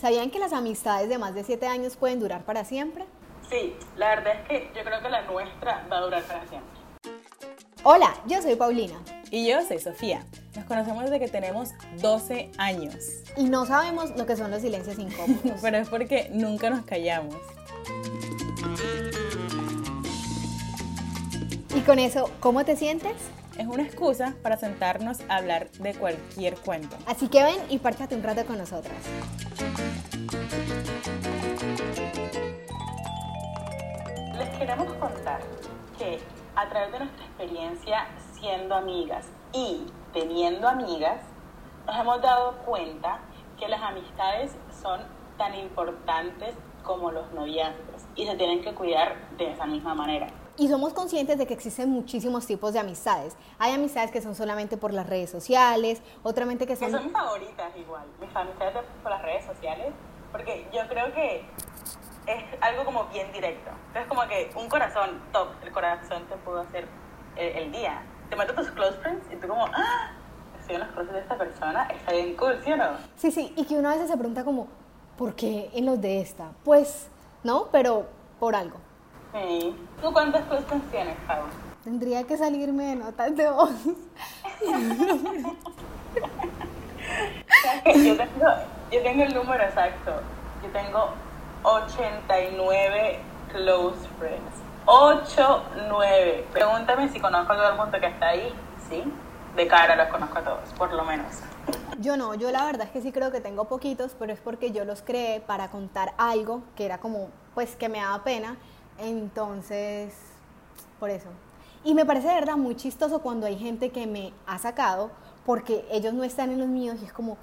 ¿Sabían que las amistades de más de 7 años pueden durar para siempre? Sí, la verdad es que yo creo que la nuestra va a durar para siempre. Hola, yo soy Paulina. Y yo soy Sofía. Nos conocemos desde que tenemos 12 años. Y no sabemos lo que son los silencios incómodos. Pero es porque nunca nos callamos. Y con eso, ¿cómo te sientes? Es una excusa para sentarnos a hablar de cualquier cuento. Así que ven y párchate un rato con nosotras. Queremos contar que a través de nuestra experiencia siendo amigas y teniendo amigas, nos hemos dado cuenta que las amistades son tan importantes como los noviazgos y se tienen que cuidar de esa misma manera. Y somos conscientes de que existen muchísimos tipos de amistades. Hay amistades que son solamente por las redes sociales, otramente que Que son... son mis favoritas igual, mis amistades de- por las redes sociales, porque yo creo que es algo como bien directo. Entonces como que un corazón top, el corazón te pudo hacer el, el día. Te meto tus close friends y tú como, ah, estoy en los cruces de esta persona, está bien cool, ¿sí o no? Sí, sí, y que uno a veces se pregunta como, ¿por qué en los de esta? Pues, ¿no? Pero por algo. Sí. ¿Tú cuántos close friends tienes, Pau? Tendría que salirme de notas de voz. Yo tengo, yo tengo el número exacto. Yo tengo 89 close friends. 8, 9. Pregúntame si conozco a todo el mundo que está ahí. Sí, de cara los conozco a todos, por lo menos. Yo no, yo la verdad es que sí creo que tengo poquitos, pero es porque yo los creé para contar algo que era como, pues que me daba pena. Entonces, por eso. Y me parece de verdad muy chistoso cuando hay gente que me ha sacado porque ellos no están en los míos y es como,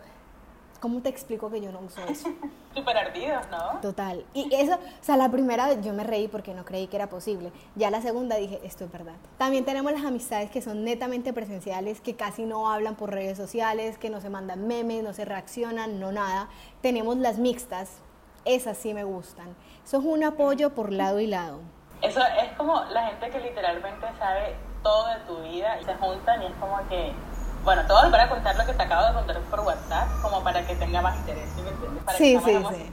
¿cómo te explico que yo no uso eso? Súper ardidos, ¿no? Total. Y eso, o sea, la primera yo me reí porque no creí que era posible. Ya la segunda dije, esto es verdad. También tenemos las amistades que son netamente presenciales, que casi no hablan por redes sociales, que no se mandan memes, no se reaccionan, no nada. Tenemos las mixtas, esas sí me gustan. Eso es un apoyo por lado y lado. Eso es como la gente que literalmente sabe todo de tu vida y se juntan y es como que, bueno, todos para contar lo que te acabo de contar por WhatsApp, como para que tenga más interés, ¿sí ¿me entiendes? Para Sí, que sí, más sí.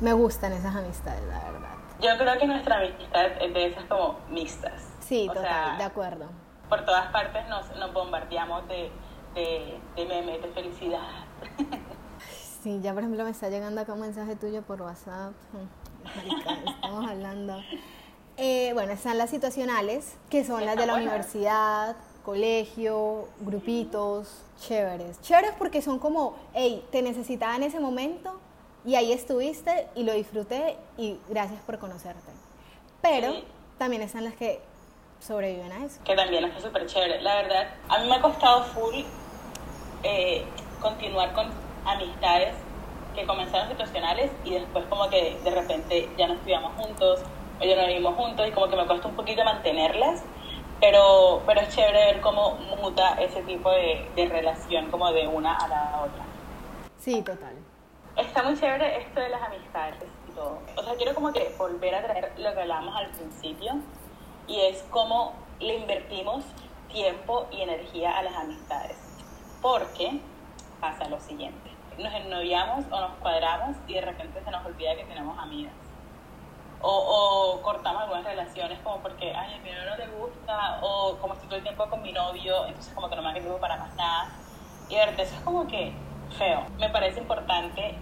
Me gustan esas amistades, la verdad. Yo creo que nuestra amistad es de esas como mixtas. Sí, O total, sea, de acuerdo. Por todas partes nos, nos bombardeamos de, de, de memes, de felicidad. Sí, ya por ejemplo me está llegando acá un mensaje tuyo por WhatsApp. Estamos hablando. Eh, bueno, están las situacionales, que son las de la universidad, colegio, grupitos, chéveres. Chéveres porque son como, hey, te necesitaba en ese momento y ahí estuviste y lo disfruté y gracias por conocerte. Pero Sí. también están las que sobreviven a eso. que también está súper chévere. La verdad, a mí me ha costado full eh, continuar con amistades que comenzaron situacionales y después como que de repente ya no estudiamos juntos o ya no vivimos juntos y como que me cuesta un poquito mantenerlas, pero, pero es chévere ver cómo muta ese tipo de, de relación como de una a la otra. Sí, total. Está muy chévere esto de las amistades y todo. O sea, quiero como que volver a traer lo que hablábamos al principio y es cómo le invertimos tiempo y energía a las amistades. Porque pasa lo siguiente. Nos ennoviamos o nos cuadramos y de repente se nos olvida que tenemos amigas. O, o cortamos algunas relaciones como porque, ay, a mi novio no le gusta, o como estoy todo el tiempo con mi novio, entonces como que no me tiempo para más nada. Y de verdad, eso es como que feo. Me parece importante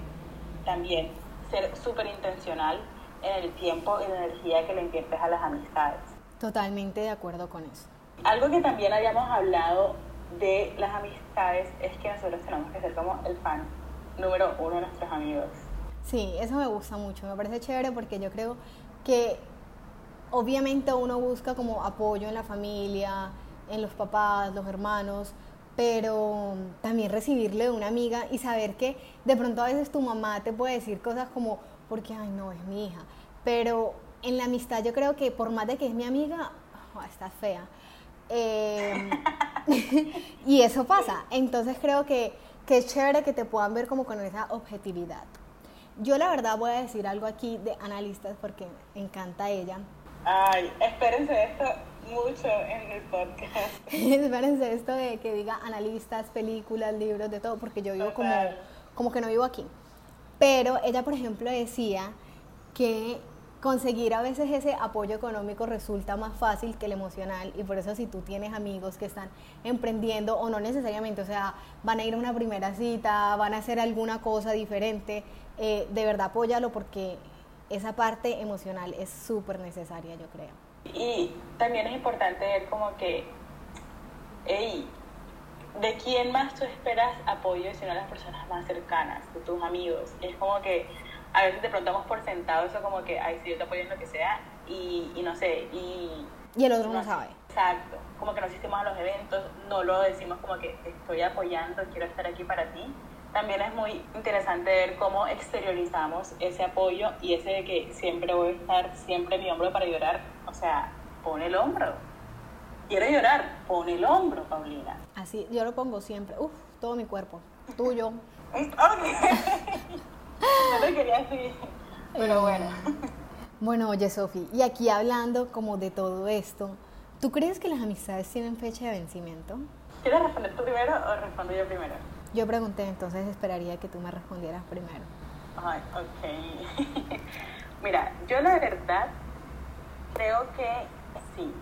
también ser súper intencional en el tiempo y la energía que le inviertes a las amistades. Totalmente de acuerdo con eso. Algo que también habíamos hablado de las amistades es que nosotros tenemos que ser como el fan número uno de nuestros amigos. Sí, eso me gusta mucho, me parece chévere porque yo creo que obviamente uno busca como apoyo en la familia, en los papás, los hermanos, pero también recibirle de una amiga y saber que de pronto a veces tu mamá te puede decir cosas como, porque, ay, no, es mi hija, pero en la amistad yo creo que por más de que es mi amiga, oh, está fea. Eh, y eso pasa, entonces creo que, que es chévere que te puedan ver como con esa objetividad. Yo la verdad voy a decir algo aquí de analistas porque me encanta ella. Ay, espérense esto mucho en el podcast. Espérense esto de que diga analistas, películas, libros, de todo, porque yo vivo como, como que no vivo aquí. Pero ella, por ejemplo, decía que conseguir a veces ese apoyo económico resulta más fácil que el emocional y por eso si tú tienes amigos que están emprendiendo o no necesariamente, o sea, van a ir a una primera cita, van a hacer alguna cosa diferente, eh, de verdad apóyalo porque esa parte emocional es súper necesaria, yo creo. Y también es importante ver como que, hey, ¿de quién más tú esperas apoyo si no las personas más cercanas, de tus amigos? Es como que a veces te preguntamos por sentado eso como que, ay, si yo te apoyo en lo que sea, y, y no sé, y... Y el otro no, sabe. Exacto, como que nos hicimos a los eventos, no lo decimos como que te estoy apoyando, quiero estar aquí para ti. También es muy interesante ver cómo exteriorizamos ese apoyo y ese de que siempre voy a estar siempre mi hombro para llorar. O sea, pone el hombro. Quiero llorar, pone el hombro, Paulina. Así, yo lo pongo siempre. Uf, todo mi cuerpo. Tuyo. no te quería decir, pero bueno. Bueno, oye, Sofi, y aquí hablando como de todo esto, ¿tú crees que las amistades tienen fecha de vencimiento? ¿Quieres responder tú primero o respondo yo primero? Yo pregunté, entonces esperaría que tú me respondieras primero. Ay, ok. Mira, yo la verdad creo que sí.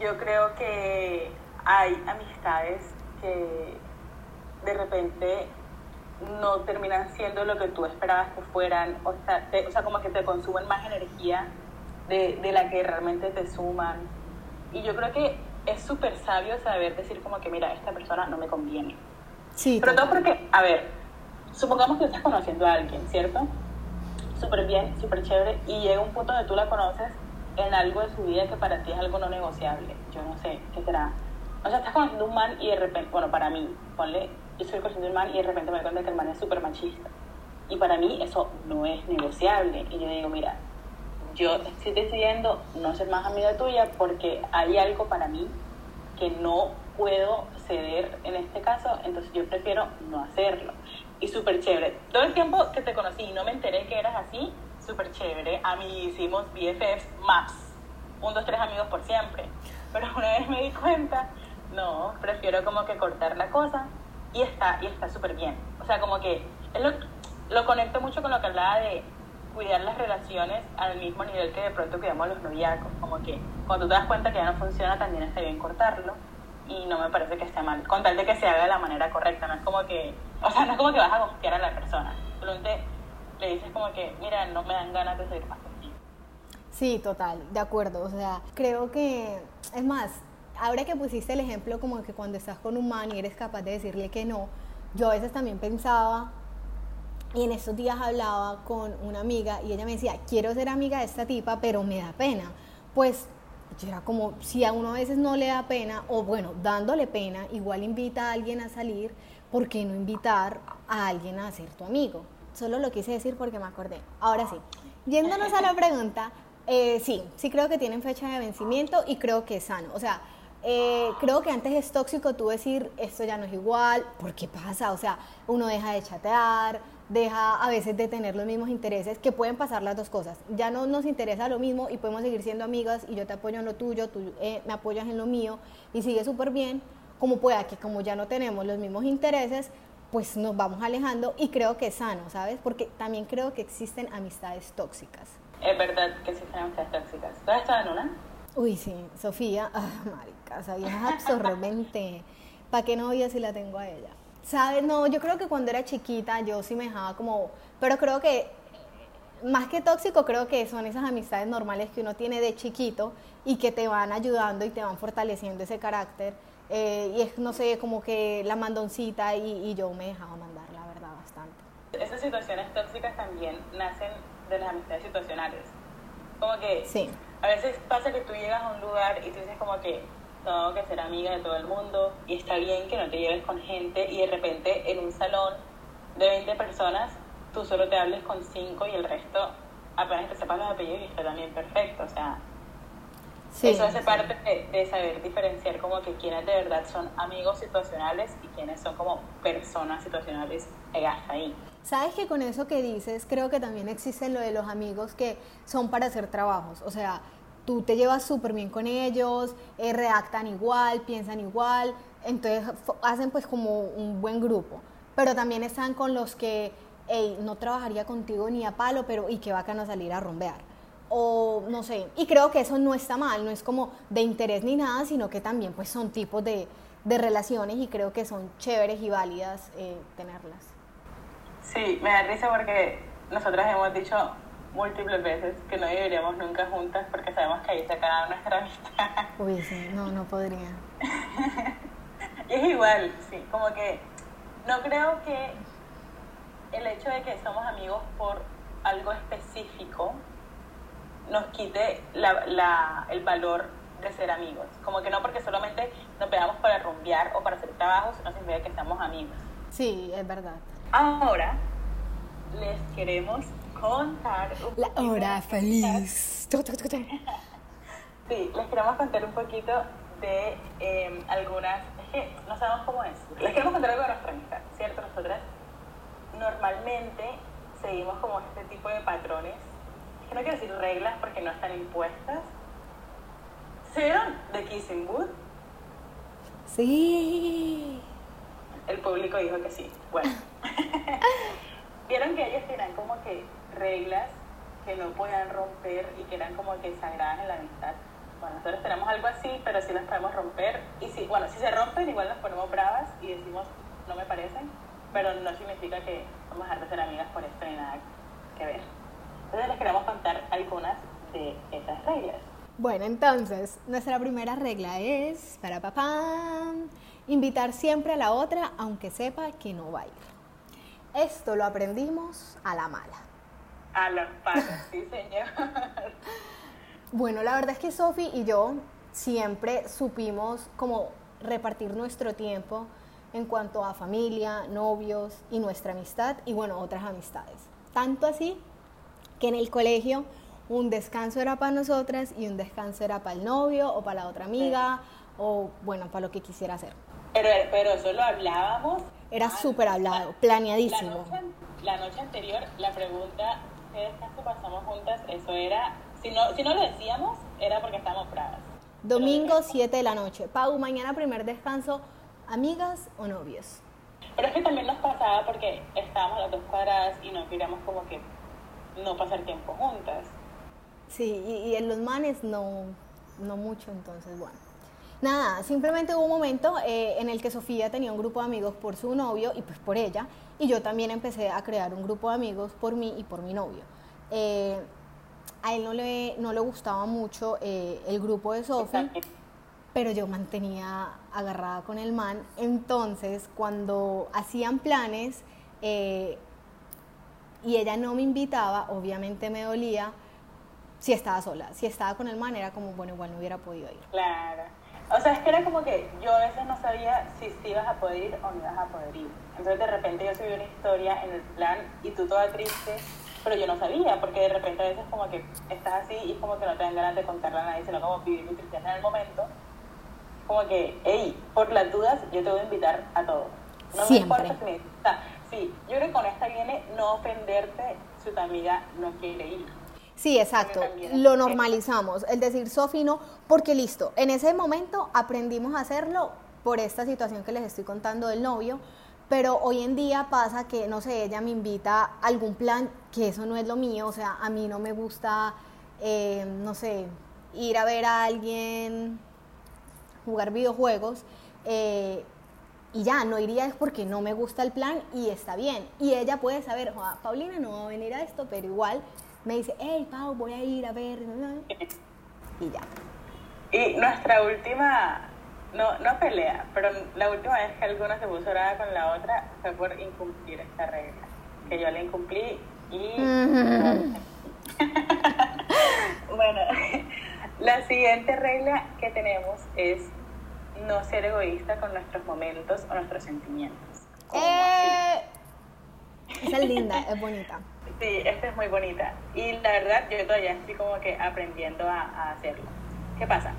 Yo creo que hay amistades que de repente no terminan siendo lo que tú esperabas que fueran, o sea, o sea como que te consumen más energía de, de la que realmente te suman. Y yo creo que es súper sabio saber decir como que, mira, esta persona no me conviene. Sí. Pero todo porque, a ver, supongamos que estás conociendo a alguien, ¿cierto? Súper bien, súper chévere, y llega un punto donde tú la conoces en algo de su vida que para ti es algo no negociable. Yo no sé, ¿qué será? O sea, estás conociendo un man y de repente, bueno, para mí, ponle, yo estoy conociendo un man y de repente me doy cuenta que el man es súper machista. Y para mí eso no es negociable. Y yo digo, mira, yo estoy decidiendo no ser más amiga tuya porque hay algo para mí que no puedo ceder en este caso, entonces yo prefiero no hacerlo. Y súper chévere. Todo el tiempo que te conocí y no me enteré que eras así, súper chévere. A mí hicimos BFFs maps, un, dos, tres amigos por siempre. Pero una vez me di cuenta, no, prefiero como que cortar la cosa y está y está súper bien. O sea, como que lo, lo conecto mucho con lo que hablaba de cuidar las relaciones al mismo nivel que de pronto cuidamos los noviazgos. Como que cuando te das cuenta que ya no funciona, también está bien cortarlo. Y no me parece que esté mal, con tal de que se haga de la manera correcta. No es como que, o sea, no es como que vas a confiar a la persona. Simplemente le dices como que, mira, no me dan ganas de seguir más contigo. Sí, total, de acuerdo. O sea, creo que, es más, ahora que pusiste el ejemplo como que cuando estás con un man y eres capaz de decirle que no, yo a veces también pensaba, y en estos días hablaba con una amiga y ella me decía, quiero ser amiga de esta tipa, pero me da pena. Pues yo era como, si a uno a veces no le da pena, o bueno, dándole pena, igual invita a alguien a salir, ¿por qué no invitar a alguien a ser tu amigo? Solo lo quise decir porque me acordé. Ahora sí, yéndonos a la pregunta, eh, sí, sí creo que tienen fecha de vencimiento y creo que es sano. O sea, eh, creo que antes es tóxico tú decir esto ya no es igual, porque pasa, o sea, uno deja de chatear, deja a veces de tener los mismos intereses, que pueden pasar las dos cosas. Ya no nos interesa lo mismo y podemos seguir siendo amigas y yo te apoyo en lo tuyo, tú eh, me apoyas en lo mío y sigue súper bien, como pueda que como ya no tenemos los mismos intereses, pues nos vamos alejando y creo que es sano, ¿sabes? Porque también creo que existen amistades tóxicas. Es verdad que existen amistades tóxicas. ¿Tú has estado en una? Uy, sí, Sofía, ah, marica, esa vieja absorbente. ¿Para qué novia si la tengo a ella? ¿Sabes? No, yo creo que cuando era chiquita yo sí me dejaba como, pero creo que más que tóxico, creo que son esas amistades normales que uno tiene de chiquito y que te van ayudando y te van fortaleciendo ese carácter. Eh, y es, no sé, como que la mandoncita y, y yo me dejaba mandar, la verdad, bastante. Esas situaciones tóxicas también nacen de las amistades situacionales. Como que sí. A veces pasa que tú llegas a un lugar y tú dices como que tengo que ser amiga de todo el mundo y está bien que no te lleves con gente y de repente en un salón de 20 personas tú solo te hables con 5 y el resto apenas te sepas los apellidos y está también perfecto. O sea, eso hace parte de, saber diferenciar como que quienes de verdad son amigos situacionales y quienes son como personas situacionales hasta ahí. Sabes que con eso que dices, creo que también existe lo de los amigos que son para hacer trabajos. O sea, tú te llevas súper bien con ellos, eh, redactan igual, piensan igual, entonces hacen pues como un buen grupo. Pero también están con los que hey, no trabajaría contigo ni a palo, pero y qué bacano salir a rompear. O no sé, y creo que eso no está mal, no es como de interés ni nada, sino que también pues son tipos de, de relaciones y creo que son chéveres y válidas eh, tenerlas. Sí, me da risa porque nosotras hemos dicho múltiples veces que no viviríamos nunca juntas porque sabemos que ahí se acaba nuestra amistad. Uy, sí, no, no podría. y es igual, sí, como que no creo que el hecho de que somos amigos por algo específico nos quite la, la, el valor de ser amigos. Como que no porque solamente nos veamos para rumbear o para hacer trabajos, no significa que seamos amigos. Sí, es verdad. Ahora les queremos contar La hora feliz. sí, les queremos contar un poquito de eh, algunas, es que no sabemos cómo es. Les queremos contar algo de nuestra amistad, ¿cierto? Nosotras normalmente seguimos como este tipo de patrones, es que no quiero decir reglas porque no están impuestas. ¿Se vieron The Kissing Booth? Sí. El público dijo que sí. Bueno. Vieron que ellos tenían como que reglas que no podían romper y que eran como que sagradas en la amistad. Bueno, nosotros tenemos algo así, pero sí las podemos romper. Y si, bueno, si se rompen, igual nos ponemos bravas y decimos, no me parecen, pero no significa que vamos a dejar de ser amigas por esto ni nada que ver. Entonces les queremos contar algunas de esas reglas. Bueno, entonces, nuestra primera regla es, para papá, invitar siempre a la otra, aunque sepa que no va a ir. Esto lo aprendimos a la mala. A las patas, sí, señor. Bueno, la verdad es que Sofi y yo siempre supimos como repartir nuestro tiempo en cuanto a familia, novios y nuestra amistad y bueno, otras amistades. Tanto así que en el colegio un descanso era para nosotras y un descanso era para el novio o para la otra amiga o bueno, para lo que quisiera hacer. Pero, pero eso lo hablábamos. Era súper hablado, La planeadísimo. noche, la noche anterior, la pregunta, ¿qué descanso pasamos juntas? Eso era, si no, si no lo decíamos, era porque estábamos bravas. Domingo 7 de la noche. Pau, mañana primer descanso, amigas o novios. Pero es que también nos pasaba porque estábamos las dos cuadradas y no queríamos como que no pasar tiempo juntas. Sí, y, y en los manes no, no mucho, entonces bueno. Nada, simplemente hubo un momento eh, en el que Sofía tenía un grupo de amigos por su novio y pues por ella, y yo también empecé a crear un grupo de amigos por mí y por mi novio. Eh, a él no le, no le gustaba mucho eh, el grupo de Sofía, pero yo mantenía agarrada con el man. Entonces, cuando hacían planes eh, y ella no me invitaba, obviamente me dolía si estaba sola. Si estaba con el man, era como, bueno, igual no hubiera podido ir. Claro. O sea, es que era como que yo a veces no sabía si sí ibas a poder ir o no ibas a poder ir. Entonces de repente yo subí una historia en el plan y tú toda triste, pero yo no sabía, porque de repente a veces como que estás así y es como que no te dan ganas de contarle a nadie, sino como vivir mi tristeza en el momento. Como que, hey, por las dudas yo te voy a invitar a todos. No Siempre. me importa si me... Sí, yo creo que con esta viene no ofenderte si tu amiga no quiere ir. Sí, exacto. Lo normalizamos. El decir Sofi no, porque listo, en ese momento aprendimos a hacerlo por esta situación que les estoy contando del novio, pero hoy en día pasa que, no sé, ella me invita a algún plan que eso no es lo mío, o sea, a mí no me gusta, eh, no sé, ir a ver a alguien jugar videojuegos. eh, y ya, no iría es porque no me gusta el plan y está bien. Y ella puede saber, "Joa, Paulina no va a venir a esto, pero igual me dice, hey, Pau, voy a ir a ver. Y ya. Y nuestra última, no, no pelea, pero la última vez que alguna se puso brava con la otra fue por incumplir esta regla. Que yo la incumplí y... bueno, la siguiente regla que tenemos es no ser egoísta con nuestros momentos o nuestros sentimientos. ¿Cómo así? Eh, esa es linda, es bonita. Sí, esta es muy bonita. Y la verdad, yo todavía estoy como que aprendiendo a, hacerlo. ¿Qué pasa?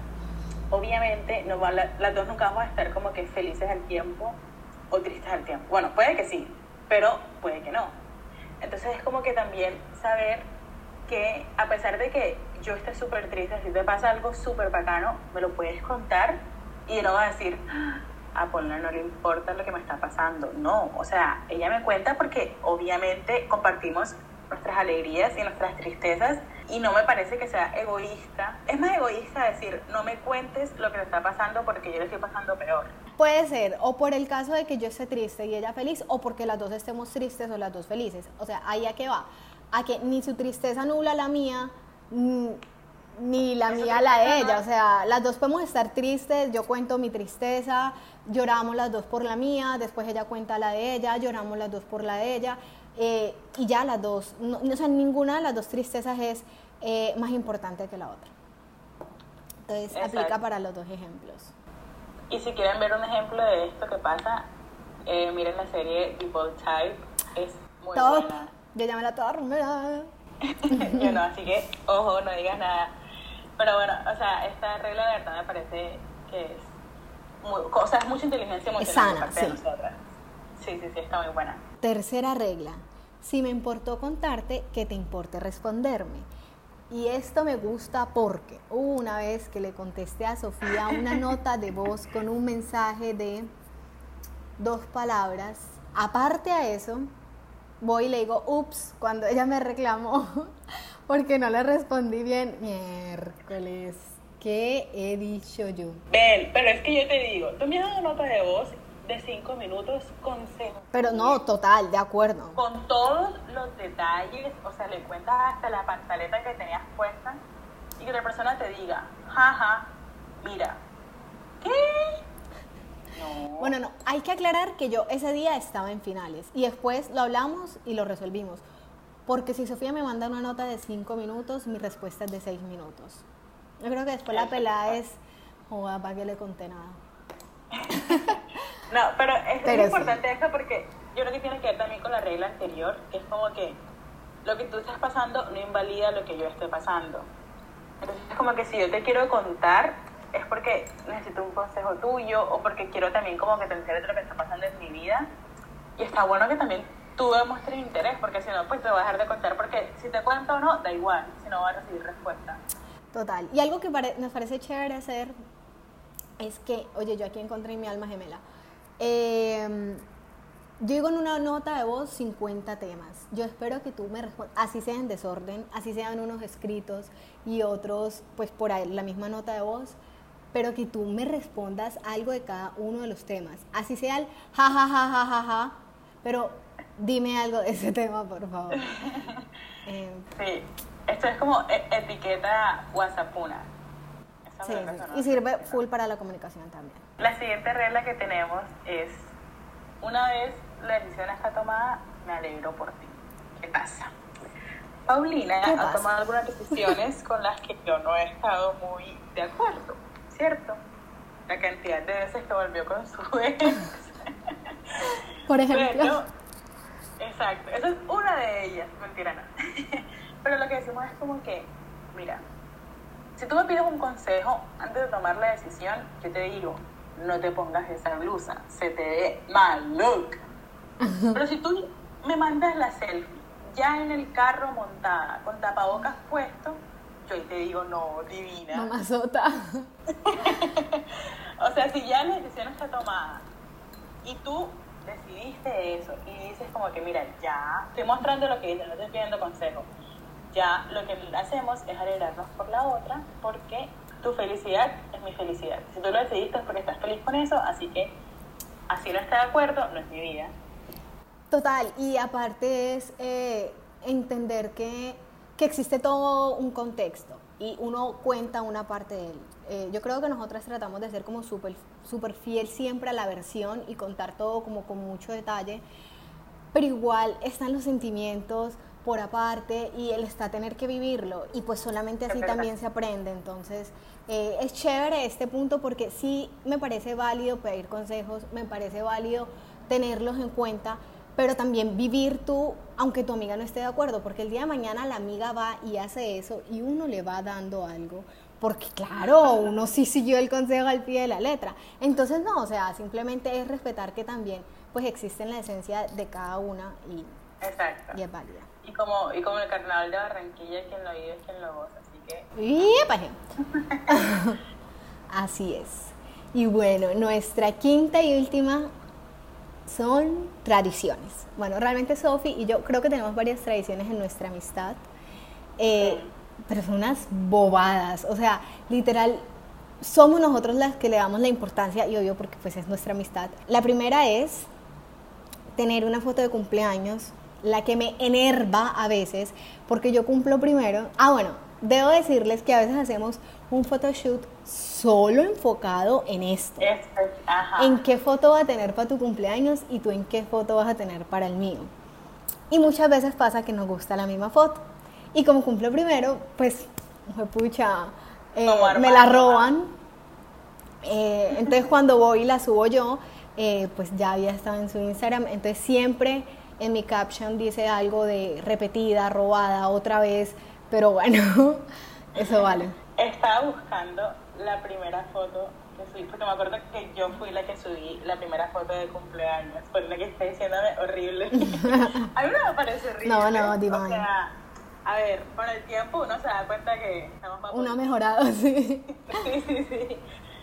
Obviamente, no va- la- las dos nunca vamos a estar como que felices al tiempo o tristes al tiempo. Bueno, puede que sí, pero puede que no. Entonces es como que también saber que a pesar de que yo esté súper triste, si te pasa algo súper bacano, me lo puedes contar y no vas a decir, "Ah, a Paulina no le importa lo que me está pasando. No, o sea, ella me cuenta porque obviamente compartimos nuestras alegrías y nuestras tristezas y no me parece que sea egoísta. Es más egoísta decir, no me cuentes lo que te está pasando porque yo le estoy pasando peor. Puede ser, o por el caso de que yo esté triste y ella feliz, o porque las dos estemos tristes o las dos felices. O sea, ahí a qué va. A que ni su tristeza nula la mía, ni la mía la de ella. O sea, las dos podemos estar tristes, yo cuento mi tristeza, lloramos las dos por la mía, después ella cuenta la de ella, lloramos las dos por la de ella. Eh, y ya las dos, no, o sea, ninguna de las dos tristezas es eh, más importante que la otra. Entonces, aplica para los dos ejemplos. Y si quieren ver un ejemplo de esto que pasa, eh, miren la serie The Bold Type, es muy buena. Yo me la toda Yo no, así que, ojo, no digas nada. Pero bueno, o sea, esta regla de verdad me parece que es, muy, o sea, es mucha inteligencia emocional es parte de nosotras. Sí, sí, sí, está muy buena. Tercera regla. Si me importó contarte, que te importe responderme. Y esto me gusta porque una vez que le contesté a Sofía una nota de voz con un mensaje de dos palabras. Aparte a eso, voy y le digo, ups, cuando ella me reclamó porque no le respondí bien. Miércoles, ¿qué he dicho yo? Ven, pero es que yo te digo, tú me has dado nota de voz de cinco minutos con Pero no, total, de acuerdo. Con todos los detalles, o sea, le cuentas hasta la pantaleta que tenías puesta y que la persona te diga, jaja, mira, ¿qué? No. Bueno, no, hay que aclarar que yo ese día estaba en finales y después lo hablamos y lo resolvimos. Porque si Sofía me manda una nota de cinco minutos, mi respuesta es de seis minutos. Yo creo que después la pelada es, joda, para que le conté nada. No, pero es, importante eso porque yo creo que tiene que ver también con la regla anterior, que es como que lo que tú estás pasando no invalida lo que yo estoy pasando. Entonces es como que si yo te quiero contar es porque necesito un consejo tuyo o porque quiero también como que te enteres lo que está pasando en mi vida. Y está bueno que también tú demuestres interés, porque si no, pues te voy a dejar de contar, porque si te cuento o no, da igual, si no voy a recibir respuesta. Total. Y algo que nos parece chévere hacer es que, oye, yo aquí encontré mi alma gemela. Eh, yo digo en una nota de voz 50 temas. Yo espero que tú me respondas, así sea en desorden, así sean unos escritos y otros, pues por ahí, la misma nota de voz, pero que tú me respondas algo de cada uno de los temas. Así sea el ja, ja, ja, ja, ja, ja, pero dime algo de ese tema, por favor. Eh, sí, esto es como e, etiqueta WhatsAppuna. Sí, sí. Y sirve full para la comunicación también. La siguiente regla que tenemos es, una vez la decisión está tomada, me alegro por ti. ¿Qué pasa? Paulina ha tomado algunas decisiones con las que yo no he estado muy de acuerdo, ¿cierto? La cantidad de veces que volvió con su ex. Por ejemplo. Exacto, esa es una de ellas, mentira, no. Pero lo que decimos es como que, mira, si tú me pides un consejo antes de tomar la decisión, yo te digo, no te pongas esa blusa, se te ve mal look. Pero si tú me mandas la selfie ya en el carro montada, con tapabocas puesto, yo te digo, no, divina. Mamazota. o sea, si ya la decisión está tomada y tú decidiste eso y dices como que, mira, ya estoy mostrando lo que dices, no estoy pidiendo consejo. Ya lo que hacemos es alegrarnos por la otra porque tu felicidad es mi felicidad. Si tú lo decidiste es porque estás feliz con eso, así que así no está de acuerdo, no es mi vida. Total, y aparte es eh, entender que, que, existe todo un contexto y uno cuenta una parte de él. Eh, yo creo que nosotras tratamos de ser como súper super fiel siempre a la versión y contar todo como con mucho detalle, pero igual están los sentimientos por aparte y él está a tener que vivirlo y pues solamente así también se aprende. Entonces, eh, es chévere este punto porque sí me parece válido pedir consejos, me parece válido tenerlos en cuenta, pero también vivir tú, aunque tu amiga no esté de acuerdo, porque el día de mañana la amiga va y hace eso y uno le va dando algo, porque claro, uno sí siguió el consejo al pie de la letra. Entonces no, o sea, simplemente es respetar que también pues existe en la esencia de cada una y, y es válida. Y como, y como el carnaval de Barranquilla, quien lo vive es quien lo goza. Y Así es. Y bueno, nuestra quinta y última son tradiciones. Bueno, realmente Sofi y yo creo que tenemos varias tradiciones en nuestra amistad, eh, pero son unas bobadas. O sea, literal, somos nosotros las que le damos la importancia y obvio porque pues es nuestra amistad. La primera es tener una foto de cumpleaños, la que me enerva a veces, porque yo cumplo primero. Ah, bueno, debo decirles que a veces hacemos un photoshoot solo enfocado en esto. En qué foto va a tener para tu cumpleaños y tú en qué foto vas a tener para el mío. Y muchas veces pasa que nos gusta la misma foto. Y como cumplo primero, pues, pucha, eh, me la roban. Eh, entonces cuando voy y la subo yo, eh, pues ya había estado en su Instagram. Entonces siempre en mi caption dice algo de repetida, robada, otra vez. Pero bueno, eso vale. Estaba buscando la primera foto que subí, porque me acuerdo que yo fui la que subí la primera foto de cumpleaños, por la que está diciéndome horrible. a mí no me parece horrible. No, no, divine. O sea, a ver, con el tiempo uno se da cuenta que estamos más Uno ha mejorado, sí. sí, sí, sí.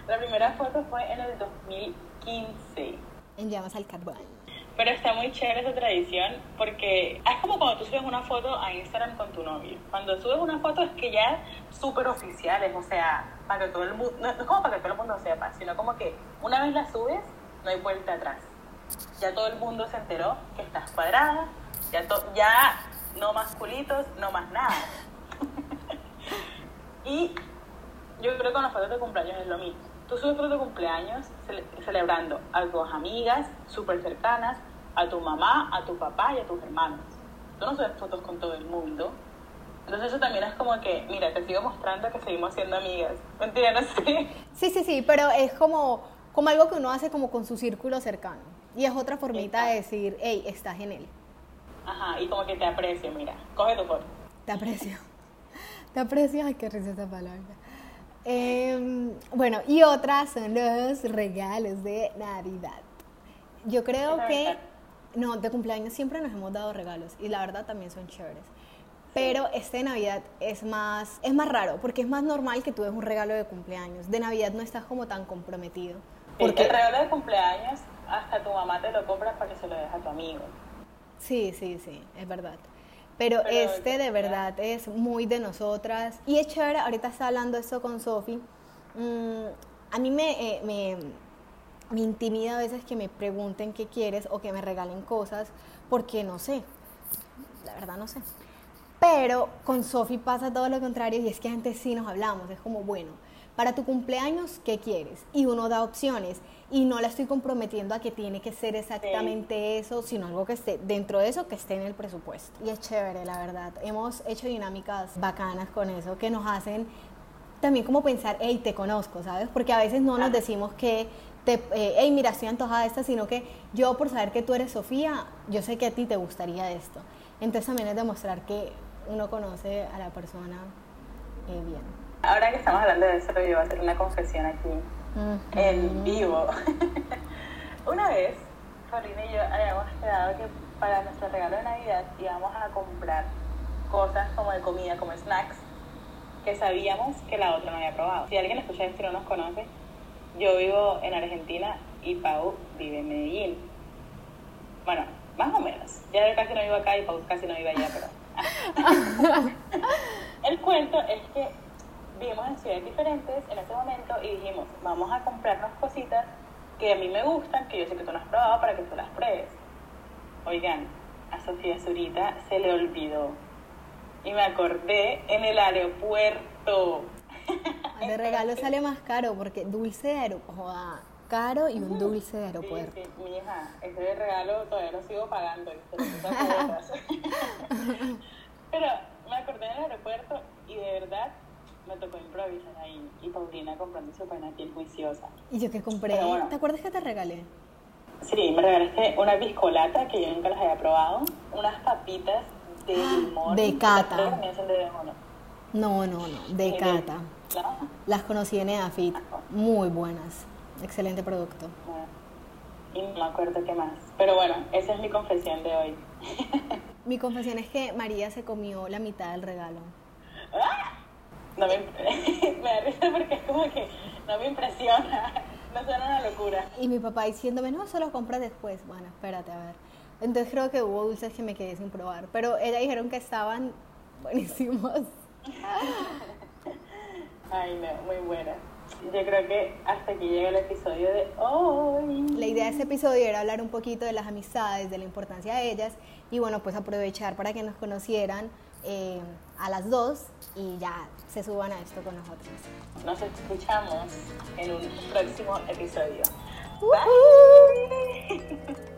La primera foto fue en el 2015. En Llamas al Carbón. Pero está muy chévere esa tradición porque es como cuando tú subes una foto a Instagram con tu novio. Cuando subes una foto es que ya súper oficiales, o sea, para que todo el mundo, no, es como para que todo el mundo sepa, sino como que una vez la subes, no hay vuelta atrás. Ya todo el mundo se enteró que estás cuadrada, ya, ya no más culitos, no más nada. y yo creo que con las fotos de cumpleaños es lo mismo. Tú subes fotos de cumpleaños celebrando a tus amigas súper cercanas, a tu mamá, a tu papá y a tus hermanos. Tú no subes fotos con todo el mundo. Entonces eso también es como que, mira, te sigo mostrando que seguimos siendo amigas. ¿Me entiendes? Sí, sí, sí, pero es como, como algo que uno hace como con su círculo cercano. Y es otra formita de decir, hey, estás en él. Ajá, y como que te aprecio, mira, coge tu foto. Te aprecio. Te aprecio, ay, qué risa esa palabra. Em, bueno, y otras son los regalos de Navidad. Yo creo que, no, de cumpleaños siempre nos hemos dado regalos y la verdad también son chéveres. Pero este de Navidad es más, es más raro, porque es más normal que tú des un regalo de cumpleaños. De Navidad no estás como tan comprometido. Porque el regalo de cumpleaños hasta tu mamá te lo compra para que se lo deje a tu amigo. Sí, sí, sí, es verdad. Pero, este de verdad es muy de nosotras. Y es chévere, ahorita está hablando esto con Sofi. Mm, a mí me, eh, me, me, intimida a veces que me pregunten qué quieres o que me regalen cosas, porque no sé. La verdad no sé. Pero con Sofi pasa todo lo contrario y es que antes sí nos hablamos. Es como, bueno, para tu cumpleaños, ¿qué quieres? Y uno da opciones y no la estoy comprometiendo a que tiene que ser exactamente eso, sino algo que esté dentro de eso, que esté en el presupuesto. Y es chévere, la verdad. Hemos hecho dinámicas bacanas con eso que nos hacen también como pensar, hey, te conozco, ¿sabes? Porque a veces no nos decimos que, te, hey, mira, estoy antojada de esta, sino que yo por saber que tú eres Sofía, yo sé que a ti te gustaría esto. Entonces también es demostrar que uno conoce a la persona eh, bien. Ahora que estamos hablando de eso, yo voy a hacer una confesión aquí en vivo. Una vez, Paulina y yo habíamos quedado que para nuestro regalo de Navidad íbamos a comprar cosas como de comida, como snacks, que sabíamos que la otra no había probado. Si alguien escucha esto y no nos conoce, yo vivo en Argentina y Pau vive en Medellín. Bueno, más o menos. Ya yo casi no vivo acá y Pau casi no vive allá, pero... El cuento es que vivimos en ciudades diferentes en ese momento y dijimos, vamos a comprarnos cositas que a mí me gustan, que yo sé que tú no has probado para que tú las pruebes. Oigan, a Sofía Zurita se le olvidó. Y me acordé en el aeropuerto. De regalo sale más caro porque dulce de aeropuerto, caro y un dulce de aeropuerto. Sí, sí, mi hija, ese regalo todavía lo sigo pagando. Pero me acordé en el aeropuerto y de verdad me tocó improvisar ahí y Paulina comprando su piel juiciosa. ¿Y yo qué compré? ¿Te acuerdas que te regalé? Sí, me regalaste una biscolata que yo nunca las había probado, unas papitas de ah, limón. De cata. De no, no, no, de cata. Las conocí en EAFIT, muy buenas, excelente producto. Y no me acuerdo qué más. Pero bueno, esa es mi confesión de hoy. mi confesión es que María se comió la mitad del regalo. ¡Ah! No me, me da risa porque es como que no me impresiona. Me suena una locura. Y mi papá diciéndome, no, solo compras después. Bueno, espérate, a ver. Entonces creo que hubo dulces que me quedé sin probar. Pero ella dijeron que estaban buenísimos. Ay, no, muy buena. Yo creo que hasta aquí llega el episodio de hoy. La idea de este episodio era hablar un poquito de las amistades, de la importancia de ellas y bueno, pues aprovechar para que nos conocieran eh, a las dos y ya se suban a esto con nosotros. Nos escuchamos en un próximo episodio. Bye.